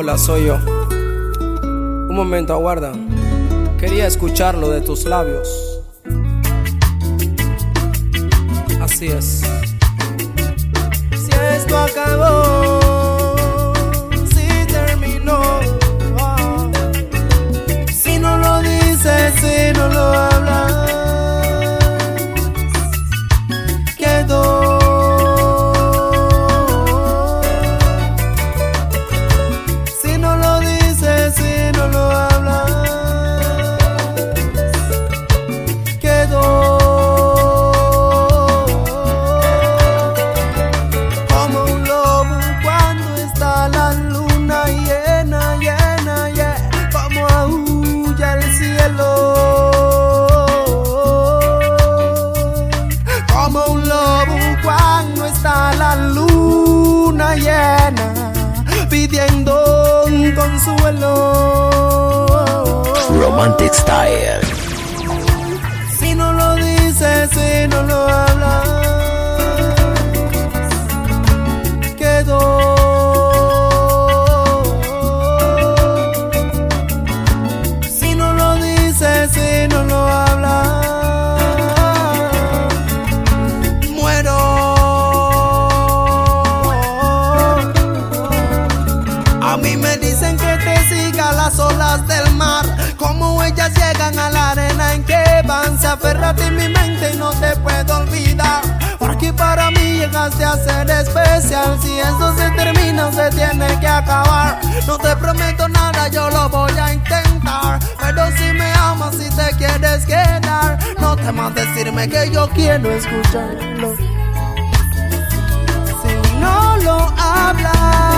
Hola, soy yo. Un momento, aguarda. Quería escucharlo de tus labios. Así es. Si esto acabó, Romantic especial. Si esto se termina, se tiene que acabar. No te prometo nada, yo lo voy a intentar. Pero si me amas, si te quieres quedar, no temas decirme que yo quiero escucharlo. Si no lo hablas.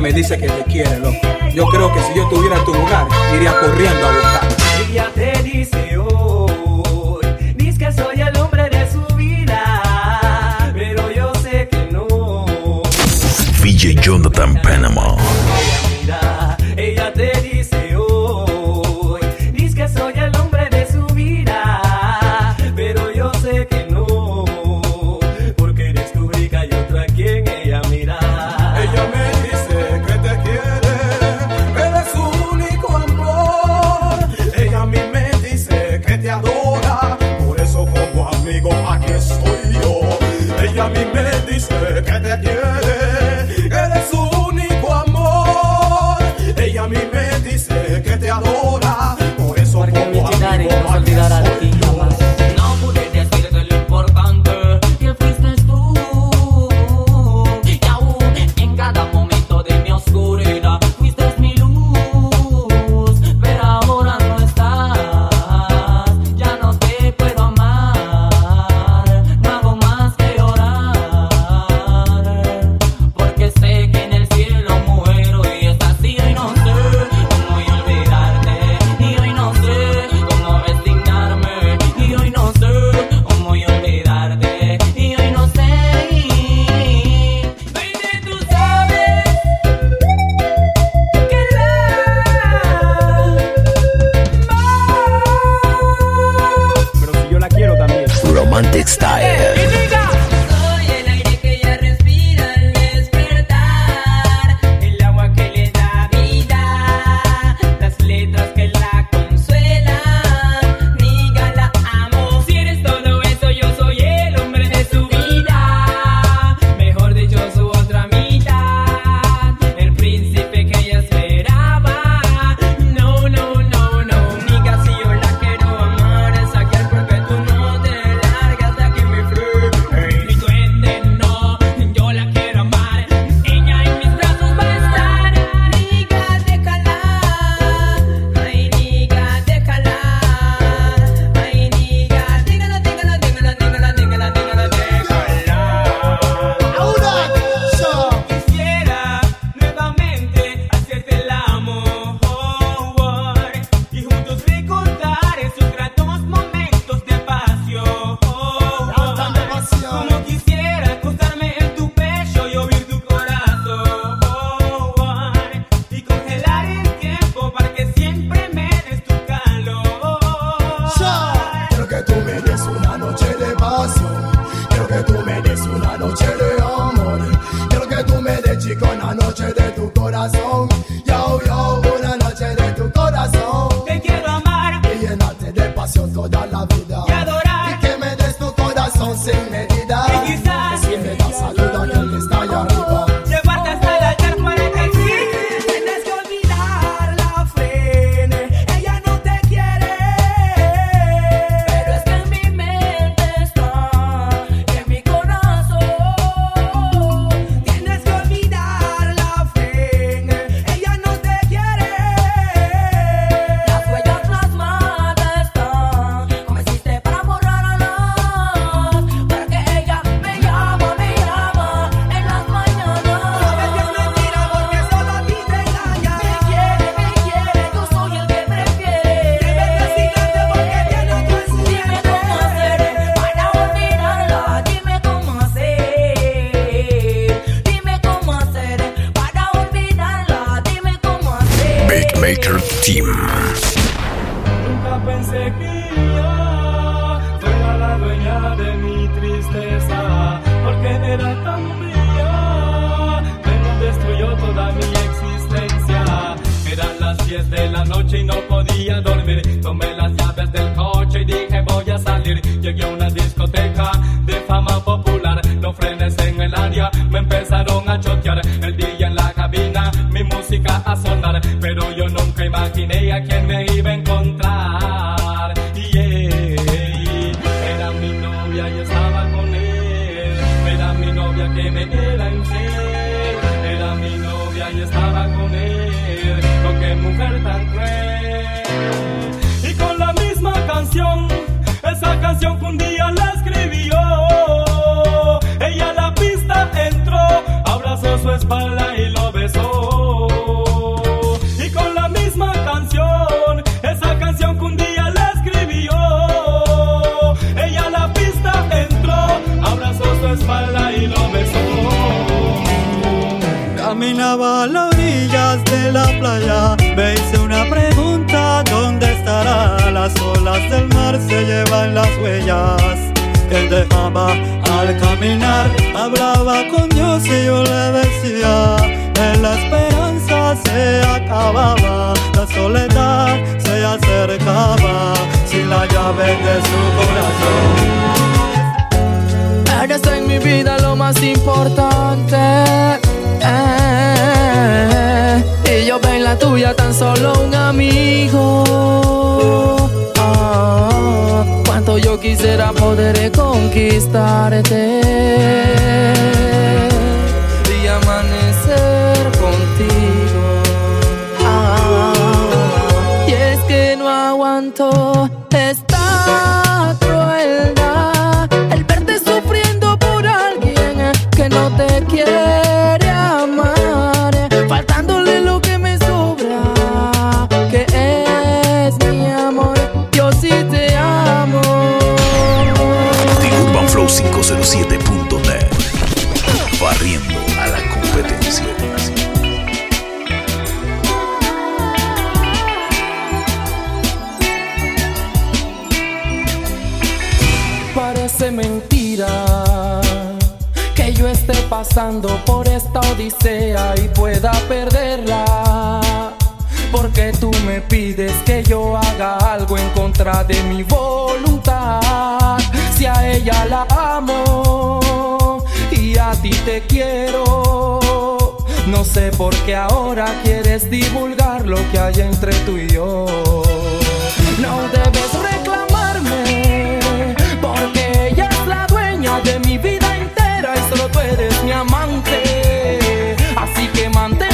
me dice que te quiere, loco. Yo creo que si yo estuviera en tu lugar, iría corriendo a buscar. Ella te dice hoy, dice que soy el hombre de su vida, pero yo sé que no. VJ Jonathan Panama. caminaba a las orillas de la playa, me hice una pregunta, ¿dónde estará? Las olas del mar se llevan las huellas que dejaba al caminar. Hablaba con Dios y yo le decía que la esperanza se acababa, la soledad se acercaba sin la llave de su corazón. Eres en mi vida lo más importante Ah, y yo ven la tuya tan solo un amigo. Ah, cuánto yo quisiera poder conquistarte y amanecer contigo. Ah, y es que no aguanto estar. te quiero. 107.net. Barriendo a la competencia. Parece mentira que yo esté pasando por esta odisea y pueda perderla. Porque tú me pides que yo haga algo en contra de mi voluntad. Si a ella la amo y a ti te quiero. No sé por qué ahora quieres divulgar lo que hay entre tú y yo. No debes reclamarme, porque ella es la dueña de mi vida entera y solo tú eres mi amante. Así que mantente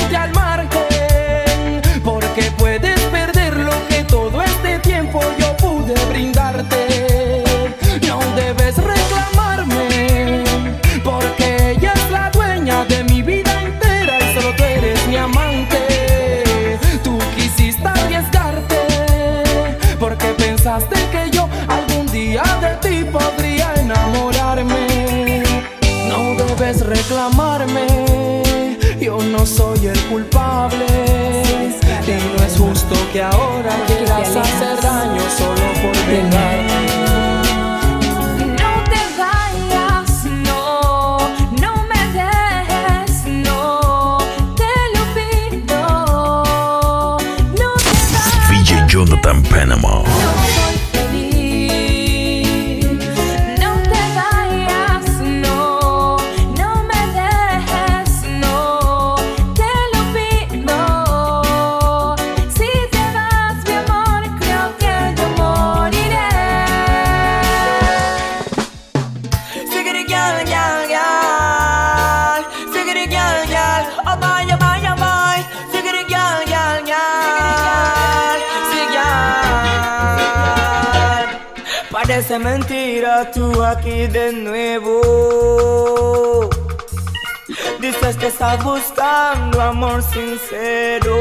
sincero.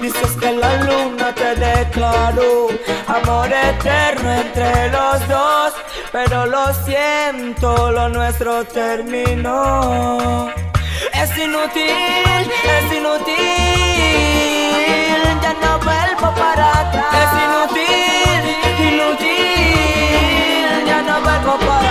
Dices que la luna te declaró amor eterno entre los dos, pero lo siento, lo nuestro terminó. Es inútil, es inútil, ya no vuelvo para atrás. Es inútil, inútil, ya no vuelvo para atrás.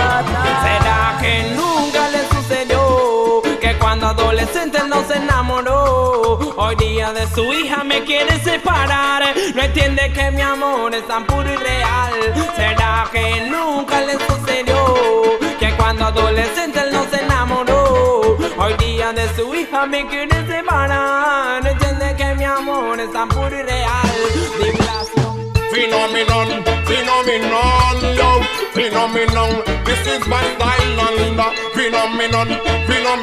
Adolescente no se enamoró? Hoy día de su hija me quiere separar. No entiende que mi amor es tan puro y real. ¿Será que nunca le sucedió que cuando adolescente no se enamoró? Hoy día de su hija me quiere separar. No entiende que mi amor es tan puro y real. Phenomenon, phenomenon, yo, phenomenon. This is my style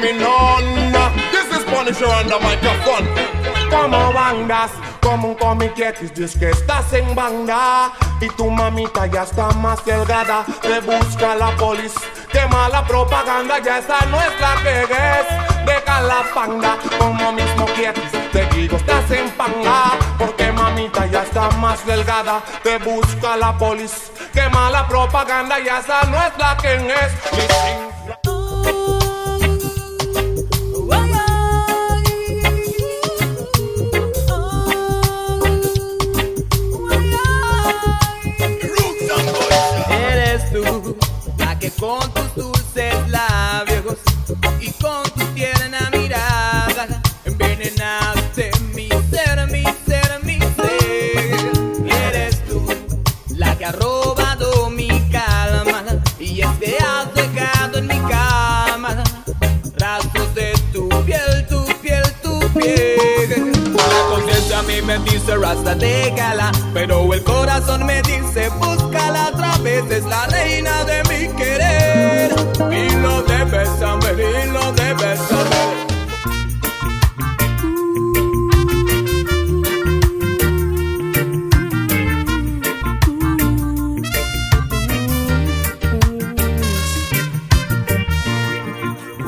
phenomenon. This is Punisher on the microphone. Como bandas, como un comiquetis, que estás en banda y tu mamita ya está más delgada. Te busca la polis, quema la propaganda, ya esa no es la que es. Deja la panda, como mismo quietis, te digo estás en panga, porque mamita ya está más delgada. Te busca la polis, quema la propaganda, ya esa no es la que es. Con tus dulces labios y con tu tierna mirada envenenaste mi ser, mi ser, mi ser. Eres tú la que ha robado mi calma y es que has dejado en mi cama rastros de tu piel, tu piel, tu piel. La conciencia a mí me dice rasta déjala, pero el corazón me dice búscala otra vez, es la reina de. Lo debes saber, y lo.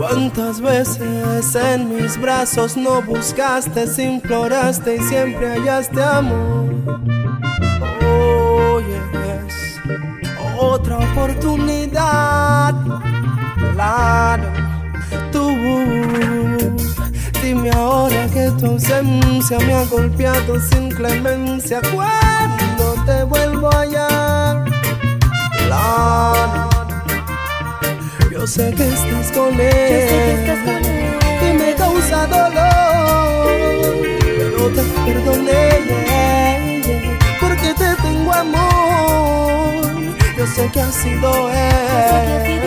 ¿Cuántas veces en mis brazos no buscaste, imploraste y siempre hallaste amor? Oh, yes. Otra oportunidad, claro, tú. Dime ahora que tu ausencia me ha golpeado sin clemencia. Cuando te vuelvo a hallar, Yo sé que estás con él. Y me causa dolor. Pero te perdoné. Porque te tengo amor. Yo sé que ha sido él.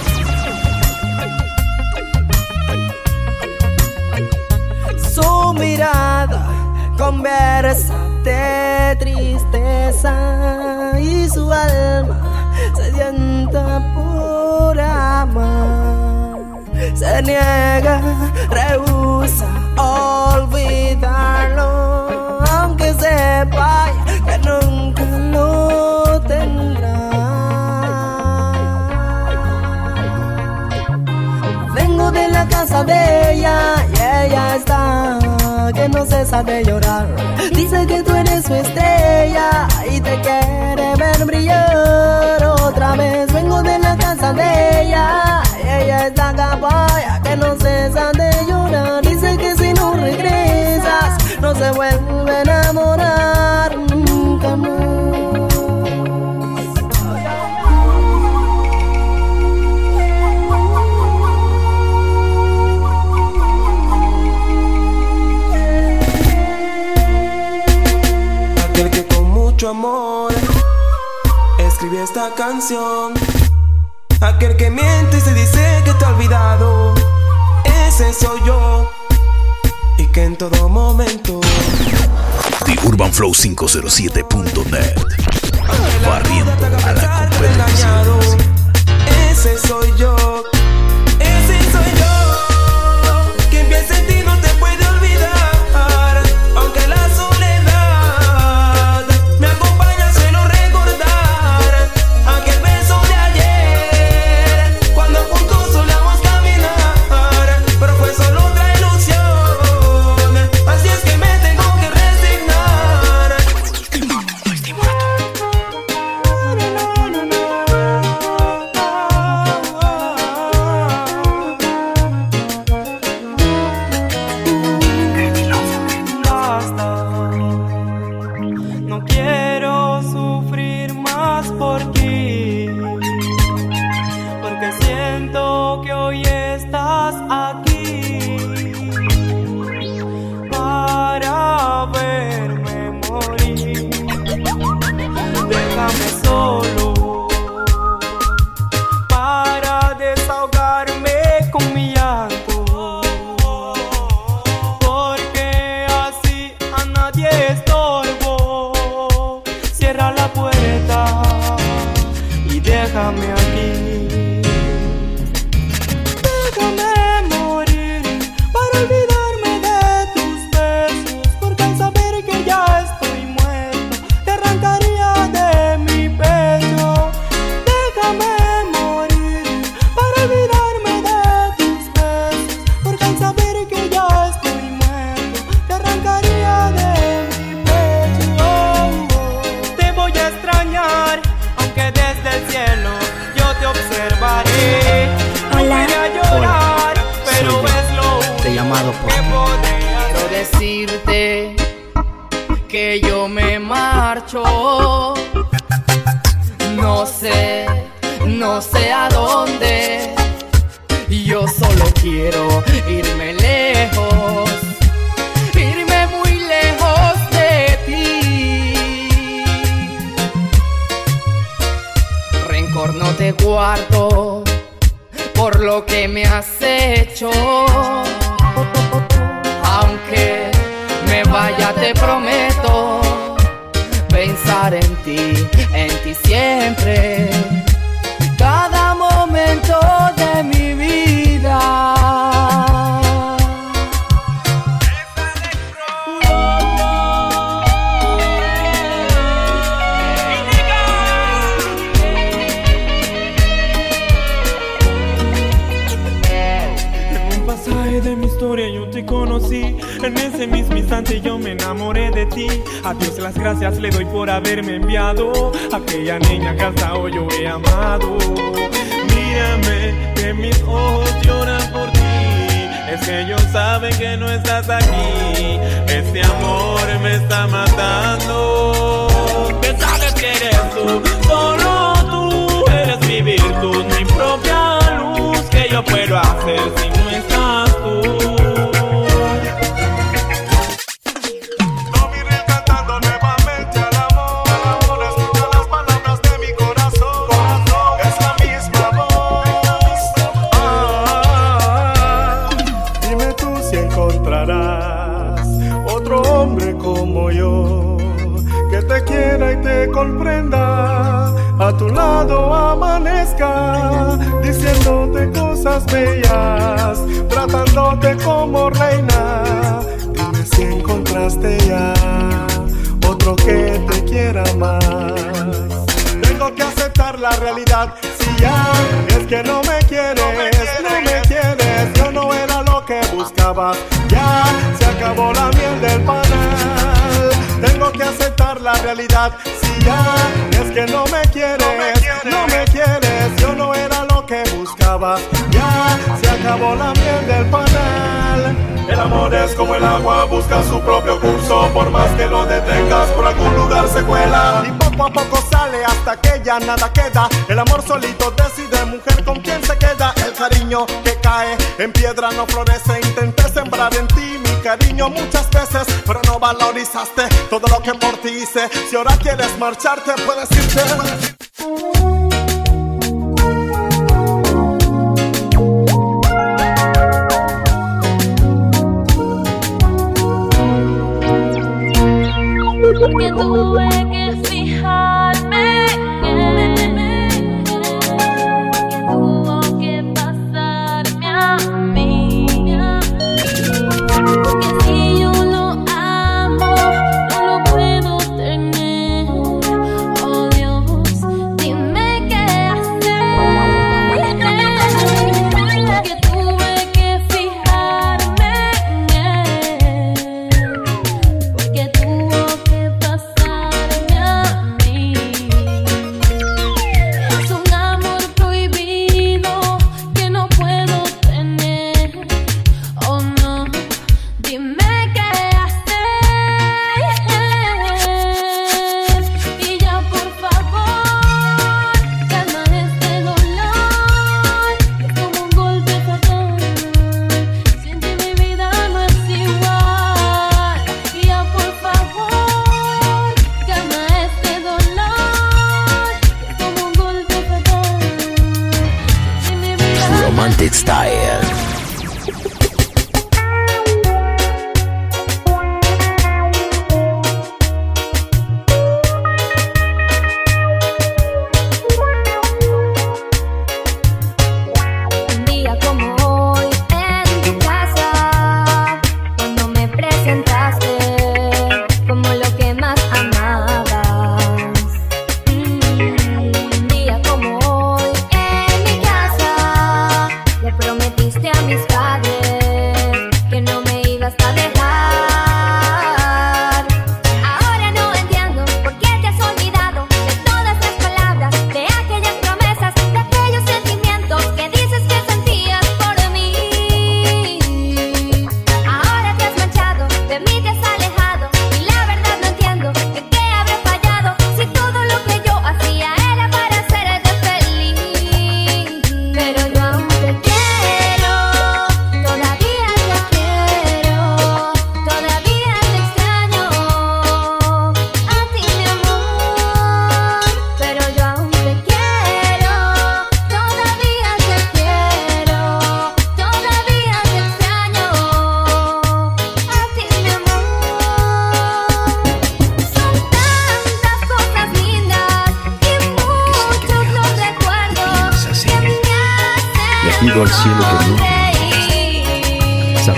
conversa de tristeza y su alma sedienta por amar se niega, rehúsa olvidarlo aunque sepa que nunca lo tendrá. Vengo de la casa de ella que no cesa de llorar. Dice que tú eres su estrella y te quiere ver brillar otra vez. Vengo de la casa de ella ella está capaya que no cesa de llorar. Dice que si no regresas no se vuelve canción. Aquel que miente y se dice que te ha olvidado. Ese soy yo. Y que en todo momento. TheUrbanFlow507.net. Barriendo a la engañado. Ese soy yo. Conocí. En ese mismo instante yo me enamoré de ti. A Dios las gracias le doy por haberme enviado. Aquella niña que hasta hoy yo he amado. Mírame, que mis ojos lloran por ti. Es que ellos saben que no estás aquí. Este amor me está matando. Que sabes que eres tú, solo tú eres mi virtud, mi propia luz. Que yo puedo hacer si no estás tú? Cosas bellas, tratándote como reina. Dime si encontraste ya otro que te quiera más. Tengo que aceptar la realidad. Si ya es que no me quieres, no me quieres, yo no era lo que buscaba. Ya se acabó la miel del panal. Tengo que aceptar la realidad. Si ya es que no me quieres, no me quieres, yo no era lo que buscaba. Ya se acabó la miel del panal. El amor es como el agua, busca su propio curso. Por más que lo detengas, por algún lugar se cuela. Y poco a poco sale hasta que ya nada queda. El amor solito decide, mujer, con quién se queda. El cariño que cae en piedra no florece. Intenté sembrar en ti mi cariño muchas veces, pero no valorizaste todo lo que por ti hice. Si ahora quieres marcharte, puedes irte. Porque tuve que fijarme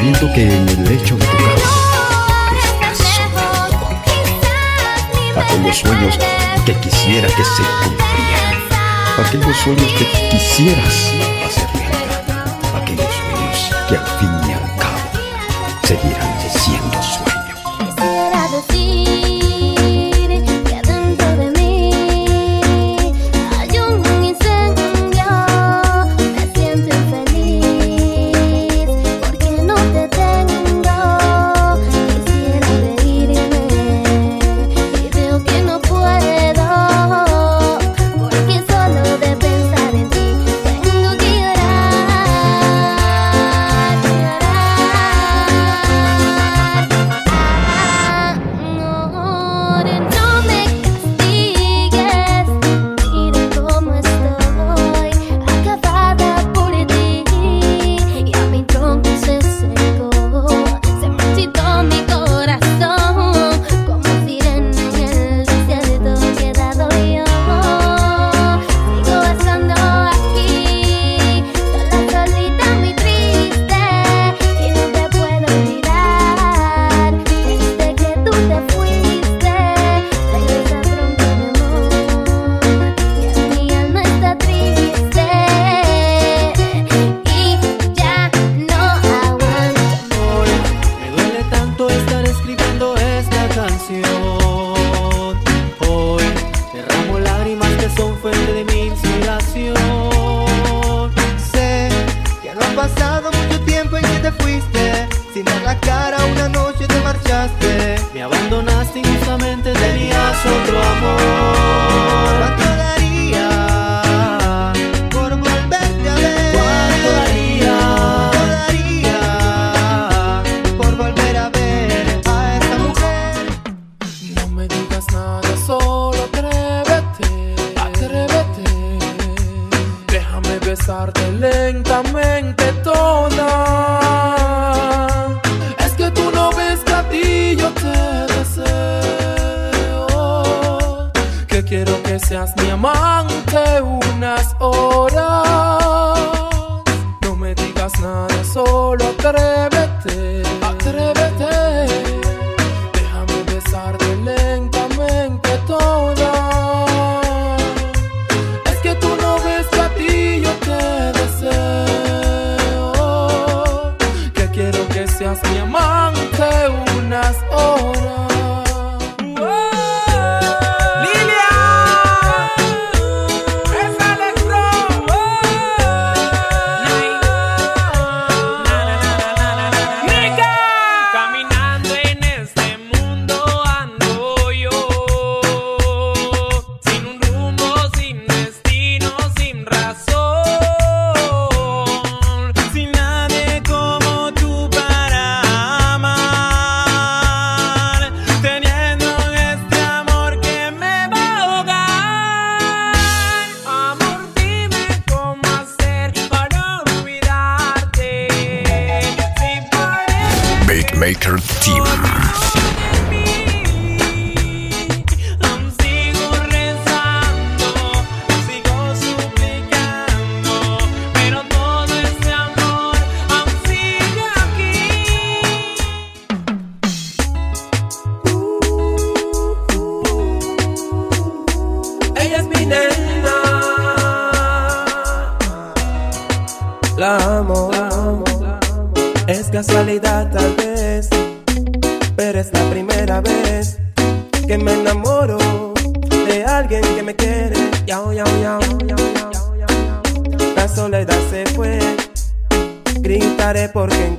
siento que en el lecho de tu cama estás. Aquellos sueños que quisiera que se cumplieran. Aquellos sueños que quisieras hacer realidad. Aquellos sueños que al fin y al cabo seguirán.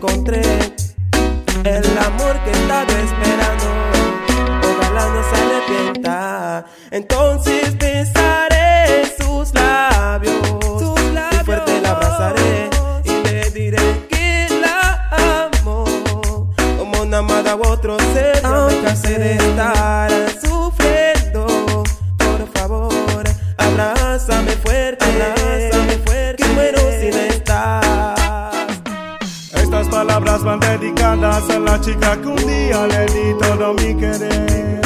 encontré el amor que estaba esperando. Ojalá no se arrepienta. Entonces besaré sus labios, sus. Y fuerte la abrazaré y le diré que la amo. Como una amada u otro ser, no de estar sufriendo. Por favor, abrázame van dedicadas a la chica que un día le di todo mi querer.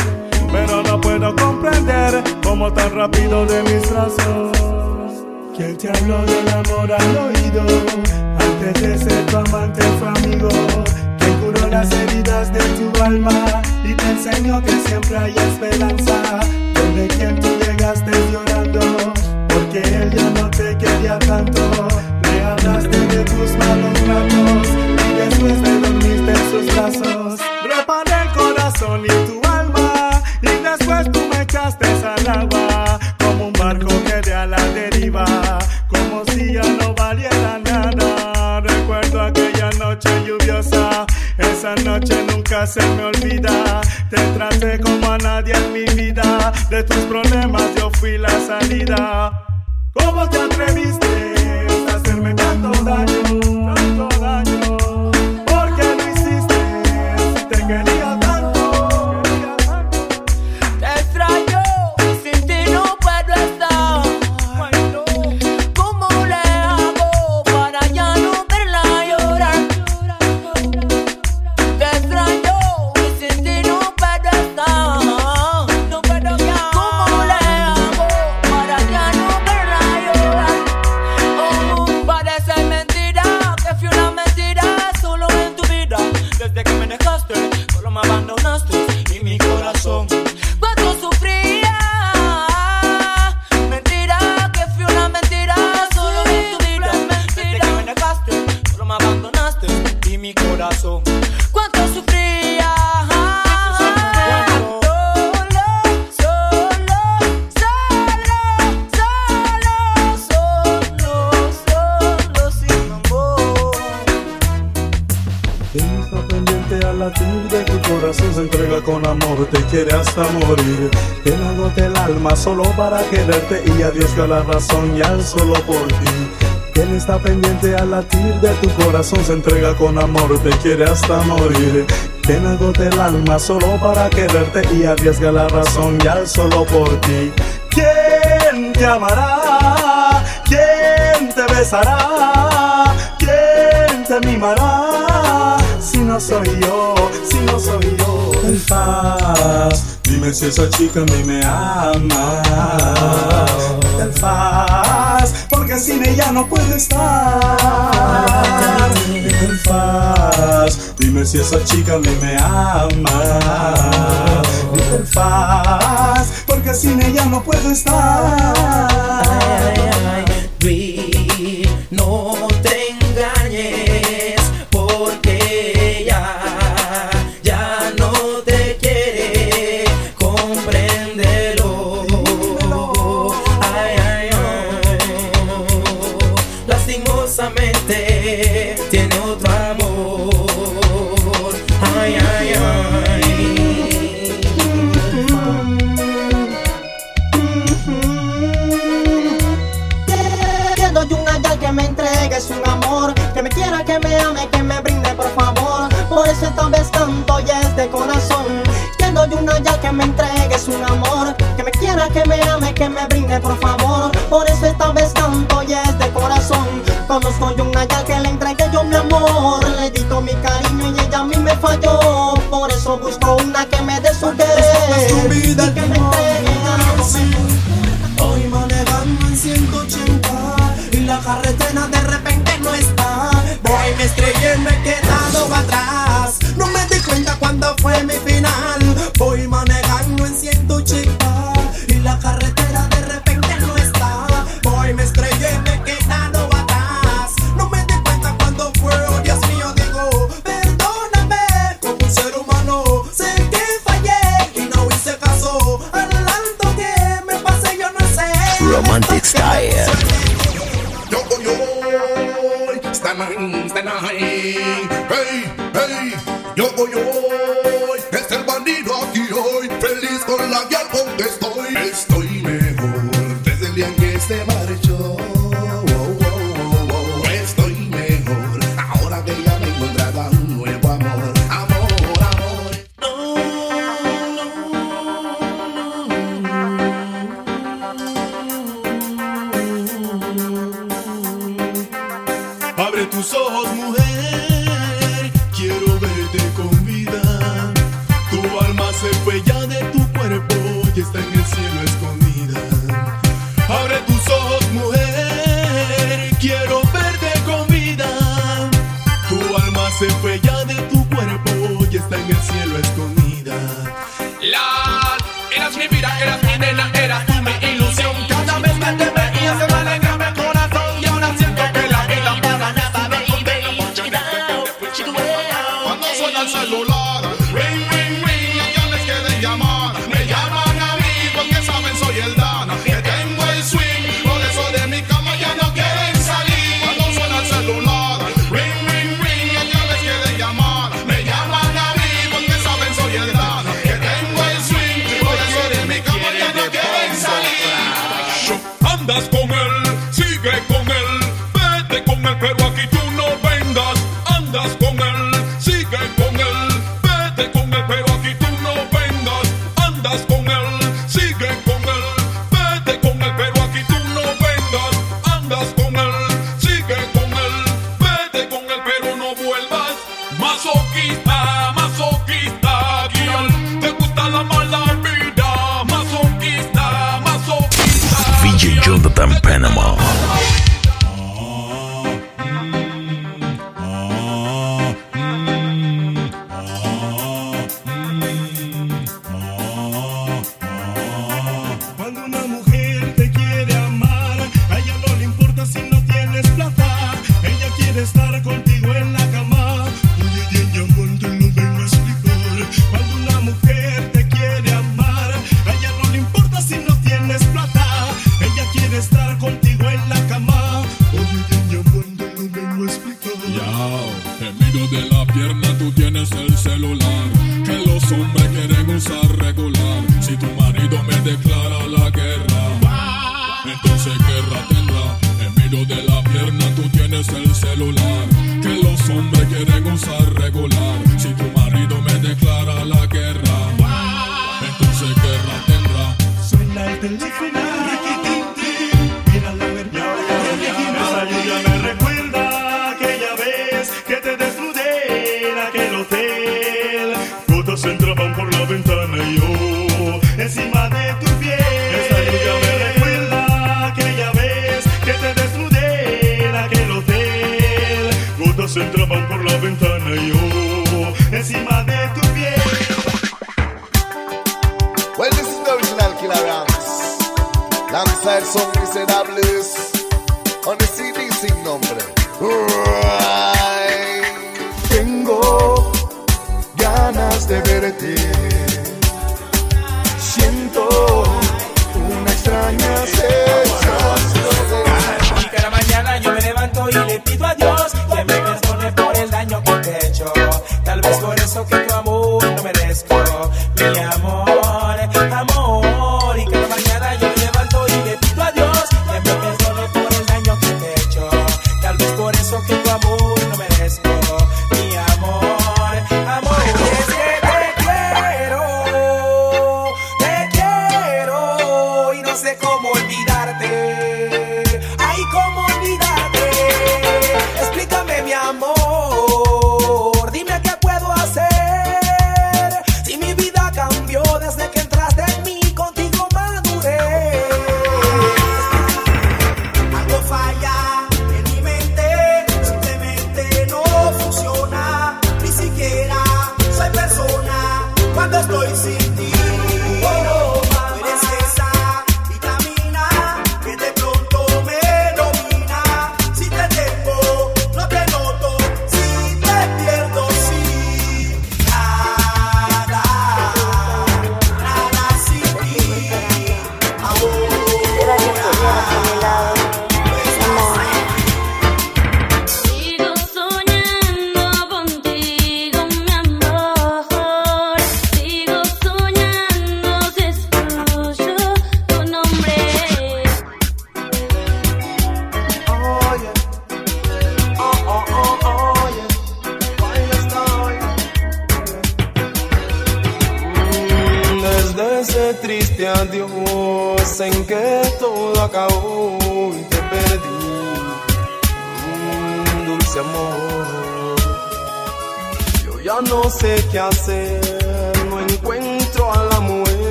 Pero no puedo comprender cómo tan rápido de mis brazos. Quien te habló del amor al oído, antes de ser tu amante fue amigo. Quien curó las heridas de tu alma y te enseñó que siempre hay esperanza. Donde quien tú llegaste llorando, porque ella no te quería tanto. Le hablaste de tus malos ratos después te dormiste en sus brazos. Reparé el corazón y tu alma, y después tú me echaste al agua, como un barco que de a la deriva, como si ya no valiera nada. Recuerdo aquella noche lluviosa, esa noche nunca se me olvida. Te traté como a nadie en mi vida, de tus problemas yo fui la salida. ¿Cómo te atreviste? Amor, te quiere hasta morir. Agote el alma solo para quererte y arriesga la razón ya solo por ti. Quien está pendiente al latir de tu corazón se entrega con amor, te quiere hasta morir. Quien agote el alma solo para quererte y arriesga la razón ya solo por ti. ¿Quién te amará? ¿Quién te besará? ¿Quién te mimará? Soy yo, si no soy yo. En dime si esa chica a mí me ama. En paz, porque sin ella no puedo estar. En dime si esa chica a mí me ama. En paz, porque sin ella no puedo estar. Que me quiera, que me ame, que me brinde por favor. Por eso esta vez canto y es de corazón. Conozco yo una yal que le entregue yo mi amor. Le di todo mi cariño y ella a mí me falló. Por eso busco una que me dé su querer. Y que me Animal. Ay,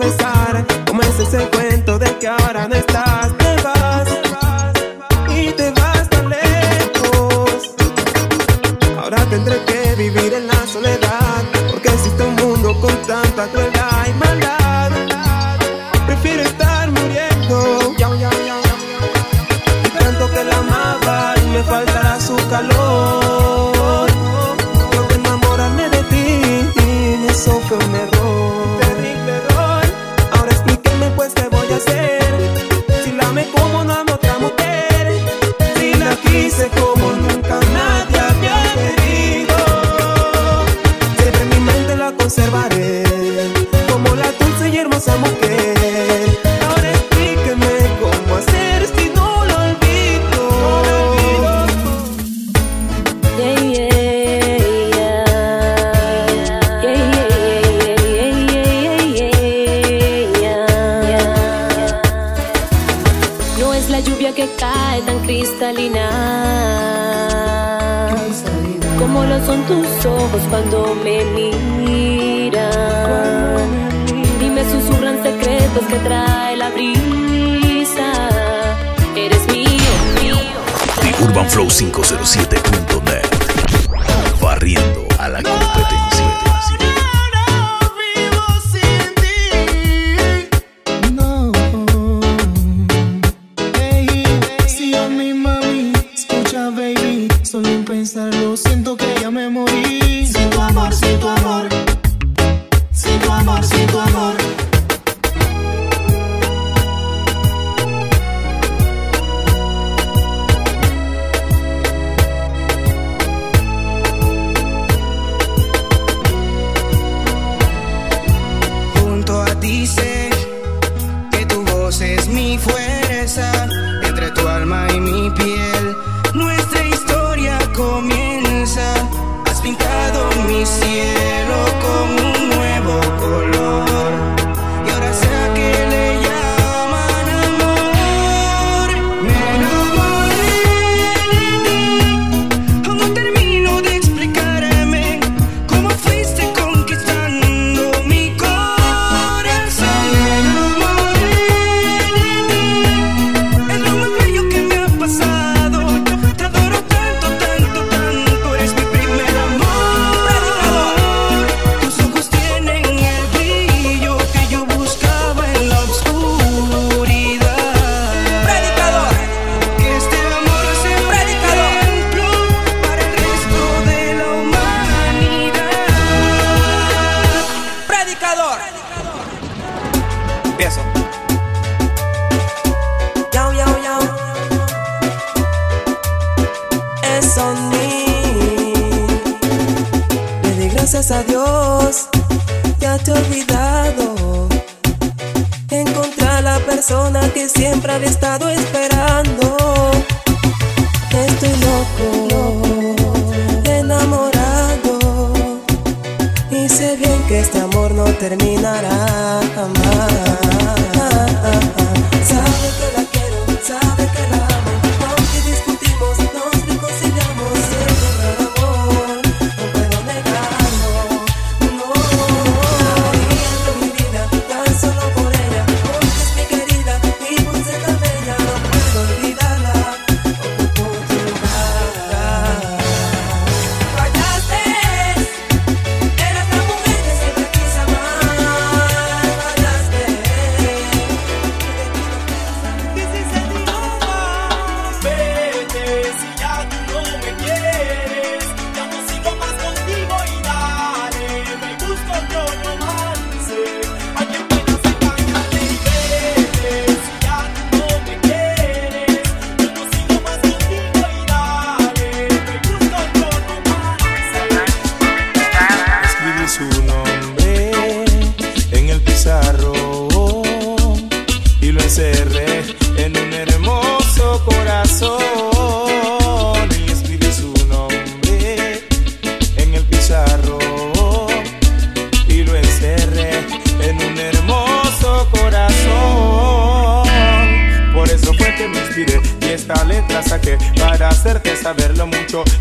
besar. Como ese cuento de que ahora no estás, te vas.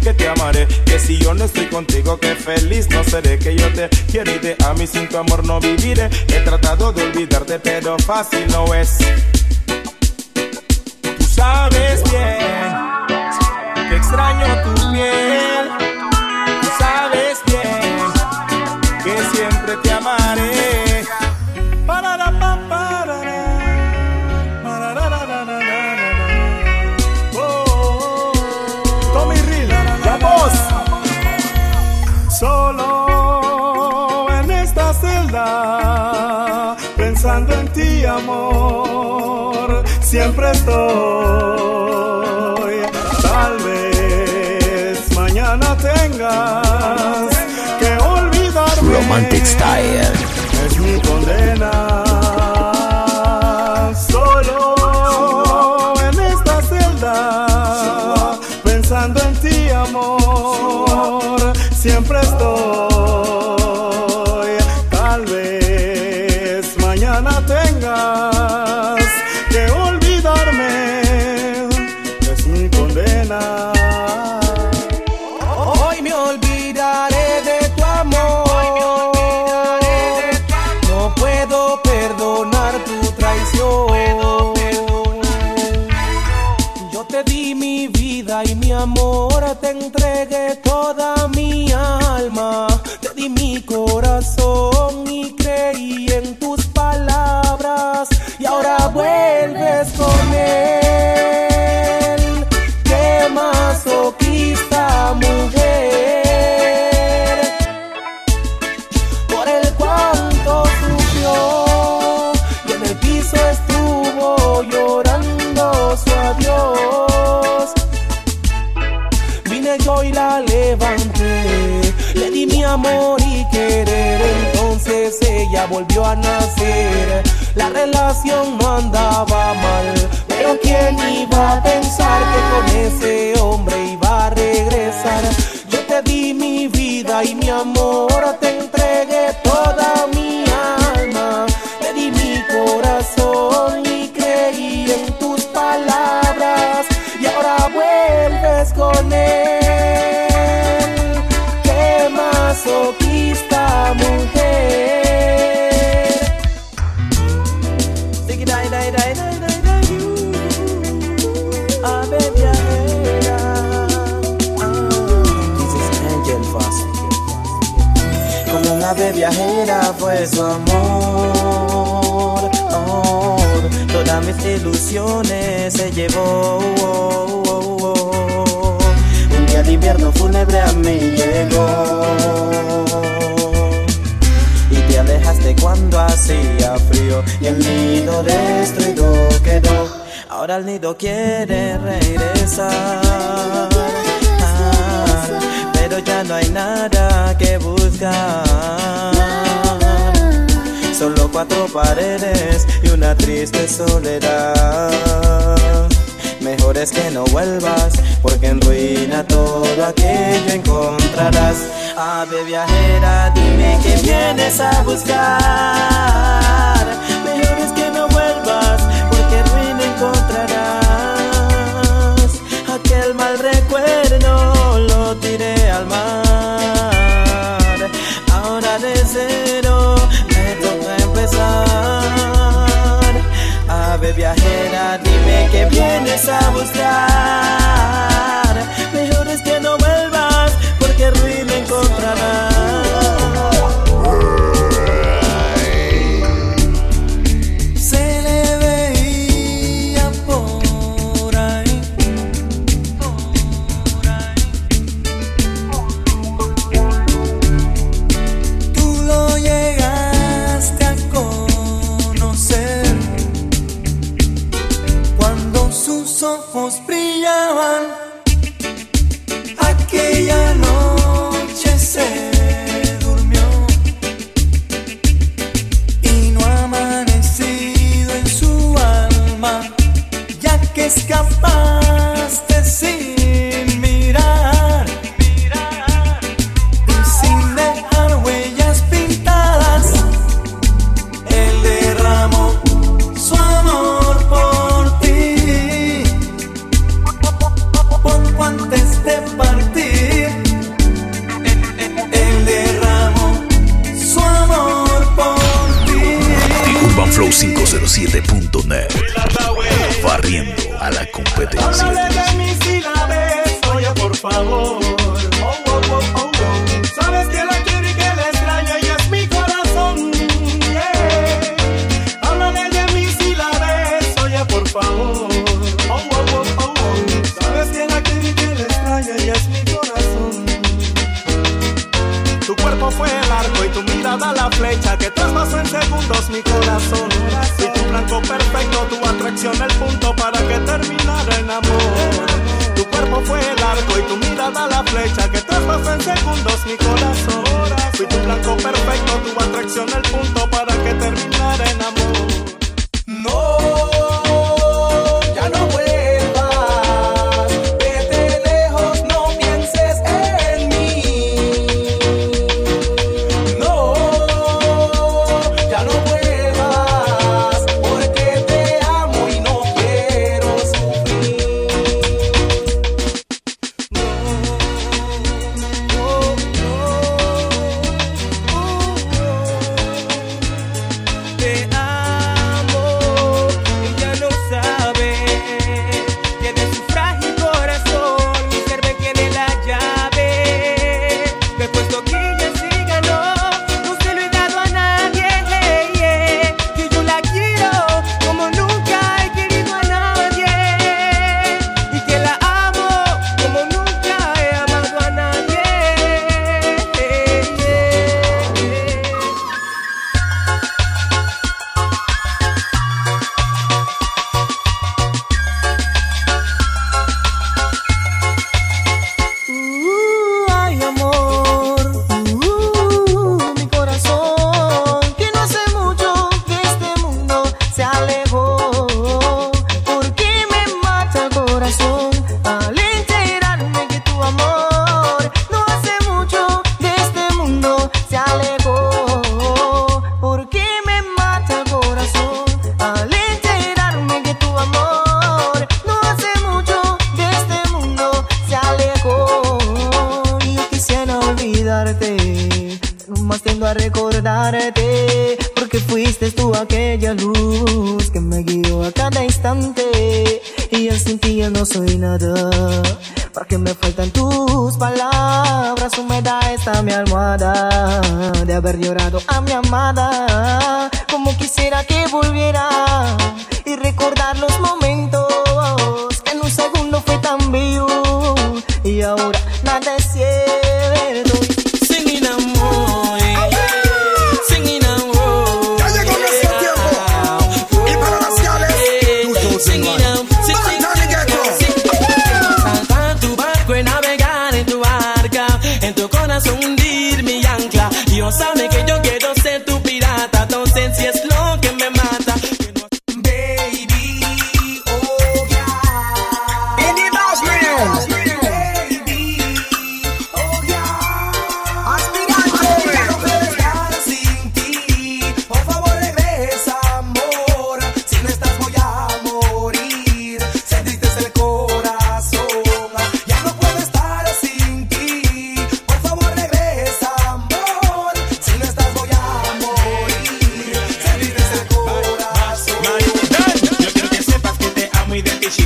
que te amaré, que si yo no estoy contigo, que feliz no seré, que yo te quiero y de a mí sin tu amor no viviré. He tratado de olvidarte, pero fácil no es. Tú sabes bien que extraño tu piel, tú sabes bien que siempre te amaré. siempre estoy. Tal vez mañana tengas que olvidarme. Romantic Style. Es mi condena. llegó y la levanté. Le di mi amor y querer, entonces ella volvió a nacer. La relación no andaba mal, pero quién iba a pensar que con ese hombre iba a regresar. Yo te di mi vida y mi amor te viajera fue su amor. Todas mis ilusiones se llevó. Un día de invierno fúnebre a mí llegó. Y te alejaste cuando hacía frío y el nido destruido quedó. Ahora el nido quiere regresar pero ya no hay nada que buscar. Solo cuatro paredes y una triste soledad. Mejor es que no vuelvas, porque en ruina todo aquello encontrarás. Ave viajera, dime que vienes a buscar. Mejor es que no vuelvas, porque ruina encontrarás aquel mal recuerdo lo tiré al mar. Ahora de cero me toca empezar. Ave viajera, dime que vienes a buscar. Mejor es que no vuelvas porque ruido encontrarás.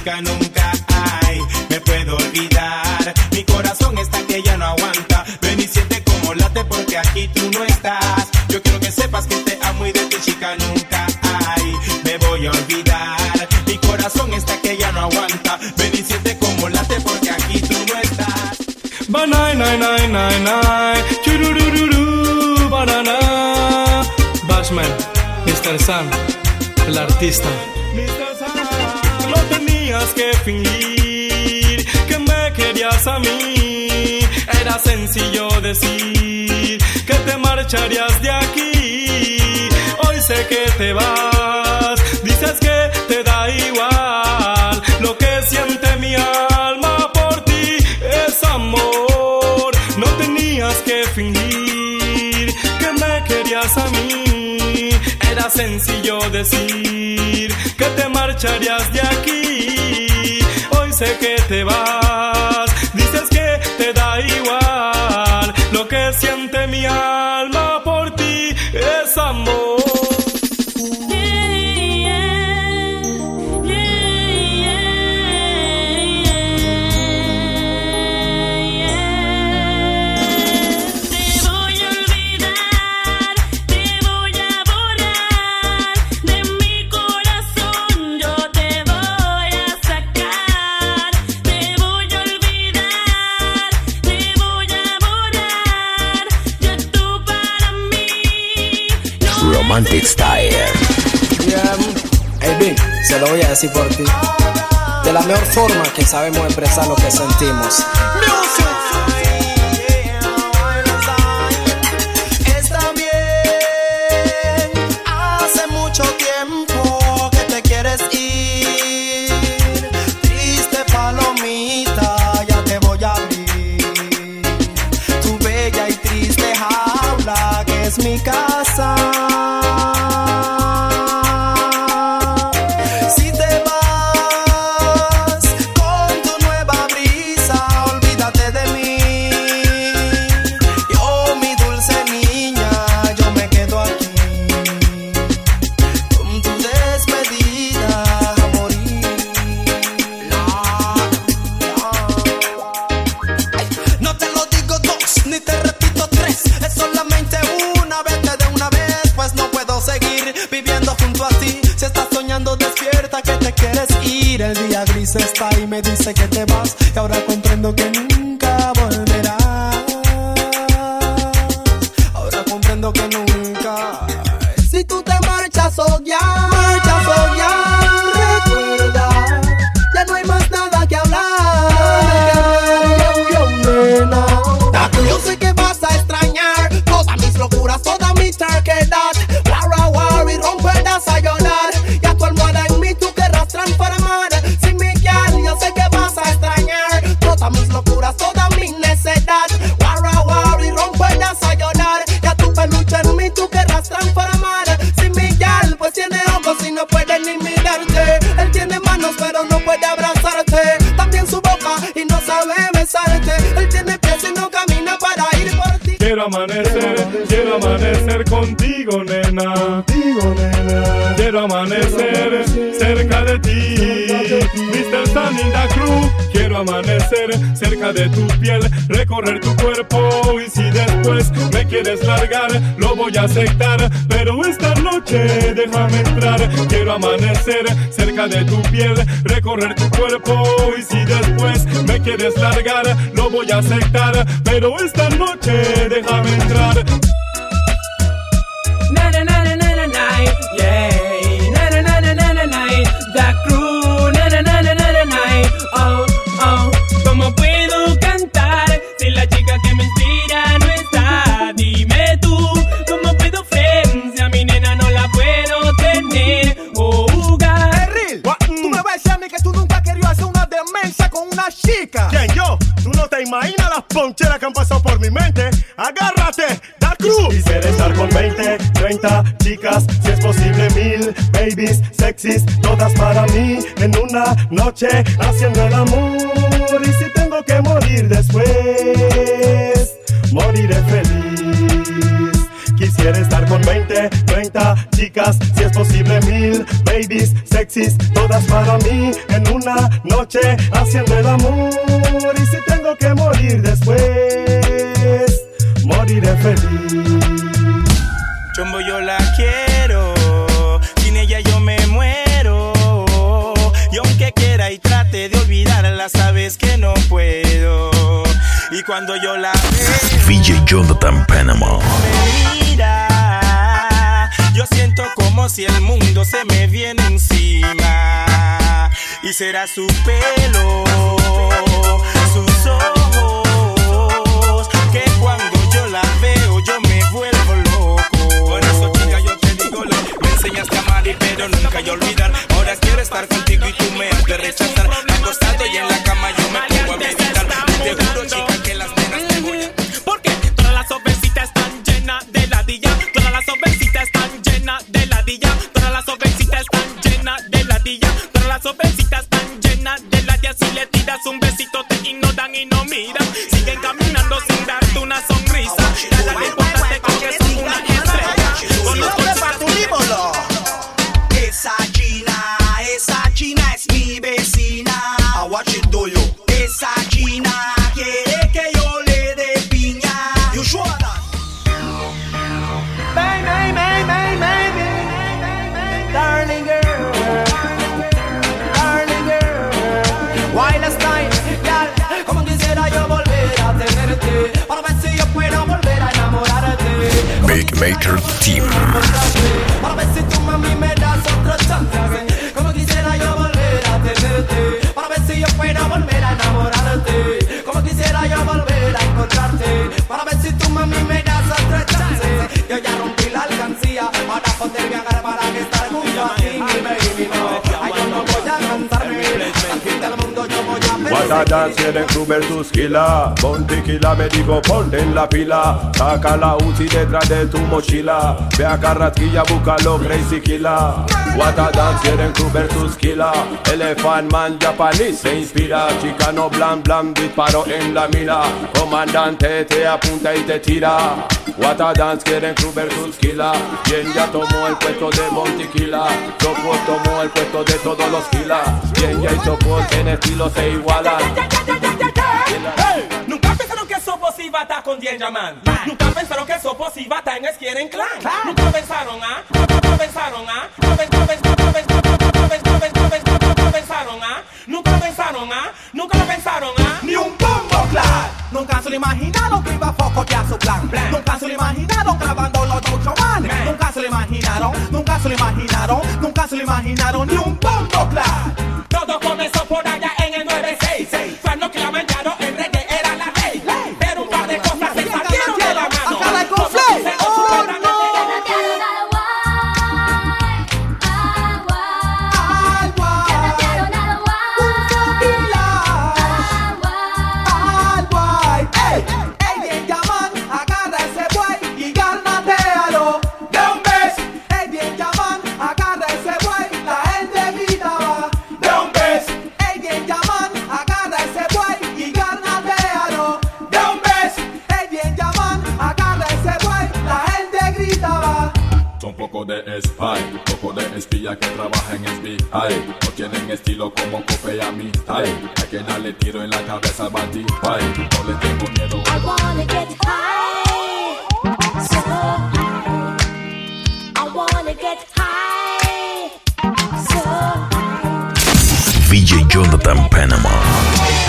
Chica nunca, ay, me puedo olvidar. Mi corazón está que ya no aguanta. Ven y siente como late porque aquí tú no estás. Yo quiero que sepas que te amo y de ti chica nunca, ay, me voy a olvidar. Mi corazón está que ya no aguanta. Ven y siente como late porque aquí tú no estás. Banai, nai, nai, nai, nai. Chururururu, banana. Bashman, Mr. Sam, el artista. Que fingir que me querías a mí. Era sencillo decir que te marcharías de aquí. Hoy sé que te vas, dices que te da igual. Lo que siente mi alma por ti es amor. No tenías que fingir que me querías a mí. Era sencillo decir que te marcharías de aquí. Sé que te vas, forma que sabemos expresar lo que sentimos. Recorrer tu cuerpo. Y si después me quieres largar, lo voy a aceptar. Pero esta noche déjame entrar. Chica. ¿Quién yo? Tú no te imaginas las poncheras que han pasado por mi mente. Agárrate, da cruz. Quisiera estar con 20, 30 chicas, si es posible mil babies sexys, todas para mí en una noche haciendo el amor. Y si tengo que morir después, moriré feliz. Quisiera estar con 20, 30 chicas, si es posible mil babies sexys, todas para mí en una noche haciendo el amor. Y si tengo que morir después, moriré feliz. Chombo yo la quiero, sin ella yo me muero. Y aunque quiera y trate de olvidarla, sabes que no puedo. Y cuando yo la veo, VJ Jonathan Panama. me mira, siento como si el mundo se me viene encima. Y será su pelo, sus ojos, que cuando yo la veo yo me vuelvo loco. Por eso chica yo te digo lo me enseñaste a amar y pero nunca yo olvidar. Ahora quiero estar contigo y tú me has de rechazar. Acostado y en la cama yo me pongo a meditar. Te juro chica que las penas te voy a Porque todas las obesitas están llenas de ladilla. Todas las obesitas están llenas de ladilla. Todas las obesitas están llenas de ladilla. Todas las obesitas están llenas de ladilla. Si le tiras un besito te ignoran y no miran. Siguen caminando sin darte una sonrisa. Maker Team. Guata dance quieren Kruber tus killer Pon tequila me digo ponte en la pila. Saca la UCI detrás de tu mochila. Ve a Carrasquilla búscalo crazy killer Guata dance quieren Kruber tus killer Elephant man japonés se inspira. Chicano blan blan disparo en la mira. Comandante te apunta y te tira Guata dance quieren Kruber tus killer Quien ya tomó el puesto de Montequila Topo tomó el puesto de todos los kilas Quien ya hizo por en estilo se iguala Hey, Nunca pensaron que Sopos iba a estar con Man. Nunca pensaron que Sopos iba a estar en Skieren Clan. Nunca pensaron, ¿ah? Nunca pensaron, ¿ah? Nunca pensaron, ¿ah? ¿Ah? ¿ah? Imaginaron ni un bombo claro. Todo comenzó por allá en el 96. Que trabaja en SBI. No tienen estilo como Cope a mí. Ay, hay que darle tiro en la cabeza al bati. Ay, no le tengo miedo. I wanna get high, so high. I wanna get high, so high, VJ Jonathan Panama.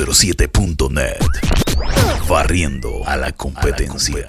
UrbanFlow507.net. Barriendo a la competencia.